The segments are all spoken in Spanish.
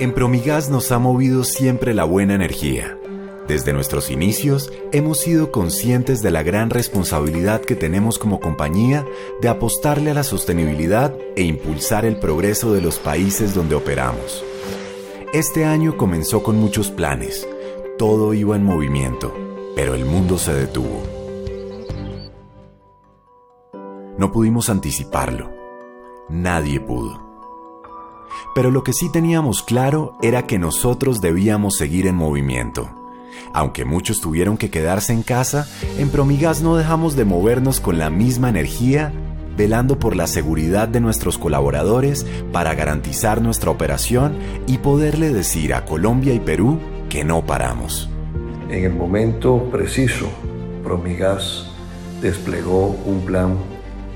En Promigas nos ha movido siempre la buena energía. Desde nuestros inicios hemos sido conscientes de la gran responsabilidad que tenemos como compañía de apostarle a la sostenibilidad e impulsar el progreso de los países donde operamos. Este año comenzó con muchos planes, todo iba en movimiento, pero el mundo se detuvo. No pudimos anticiparlo, nadie pudo. Pero lo que sí teníamos claro era que nosotros debíamos seguir en movimiento. Aunque muchos tuvieron que quedarse en casa, en Promigas no dejamos de movernos con la misma energía, velando por la seguridad de nuestros colaboradores para garantizar nuestra operación y poderle decir a Colombia y Perú que no paramos. En el momento preciso, Promigas desplegó un plan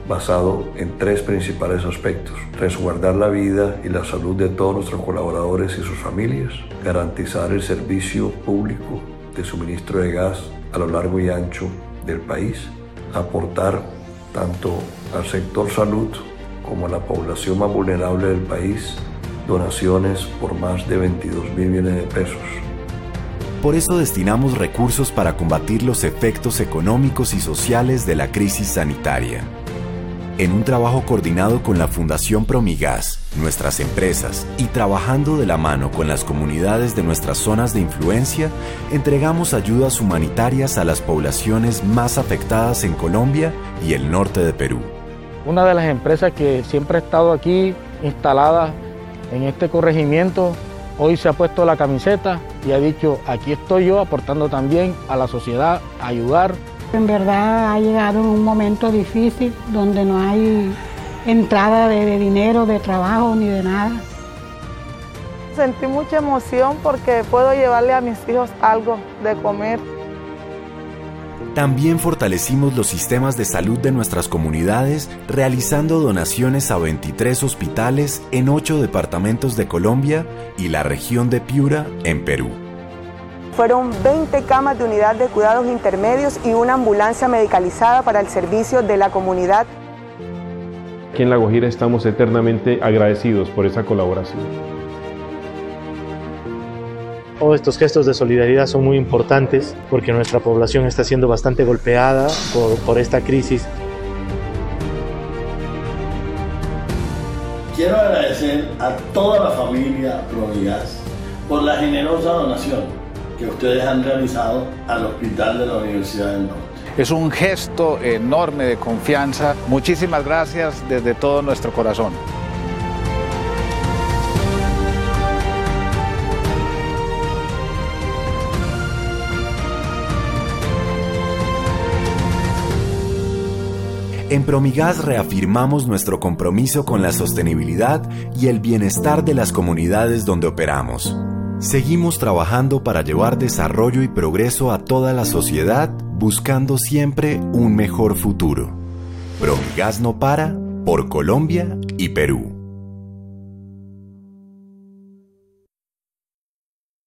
basado en tres principales aspectos. Resguardar la vida y la salud de todos nuestros colaboradores y sus familias, garantizar el servicio público de suministro de gas a lo largo y ancho del país, aportar tanto al sector salud como a la población más vulnerable del país donaciones por más de 22 mil millones de pesos. Por eso destinamos recursos para combatir los efectos económicos y sociales de la crisis sanitaria en un trabajo coordinado con la Fundación Promigas, nuestras empresas y trabajando de la mano con las comunidades de nuestras zonas de influencia, entregamos ayudas humanitarias a las poblaciones más afectadas en Colombia y el norte de Perú. Una de las empresas que siempre ha estado aquí instalada en este corregimiento, hoy se ha puesto la camiseta y ha dicho, aquí estoy yo aportando también a la sociedad, ayudar en verdad ha llegado en un momento difícil donde no hay entrada de, dinero, de trabajo ni de nada. Sentí mucha emoción porque puedo llevarle a mis hijos algo de comer. También fortalecimos los sistemas de salud de nuestras comunidades realizando donaciones a 23 hospitales en 8 departamentos de Colombia y la región de Piura en Perú. Fueron 20 camas de unidad de cuidados intermedios y una ambulancia medicalizada para el servicio de la comunidad. Aquí en La Guajira estamos eternamente agradecidos por esa colaboración. Todos estos gestos de solidaridad son muy importantes porque nuestra población está siendo bastante golpeada por, por esta crisis. Quiero agradecer a toda la familia Provigas por la generosa donación que ustedes han realizado al Hospital de la Universidad del Norte. Es un gesto enorme de confianza. Muchísimas gracias desde todo nuestro corazón. En Promigas reafirmamos nuestro compromiso con la sostenibilidad y el bienestar de las comunidades donde operamos. Seguimos trabajando para llevar desarrollo y progreso a toda la sociedad, buscando siempre un mejor futuro. Promigas no para por Colombia y Perú.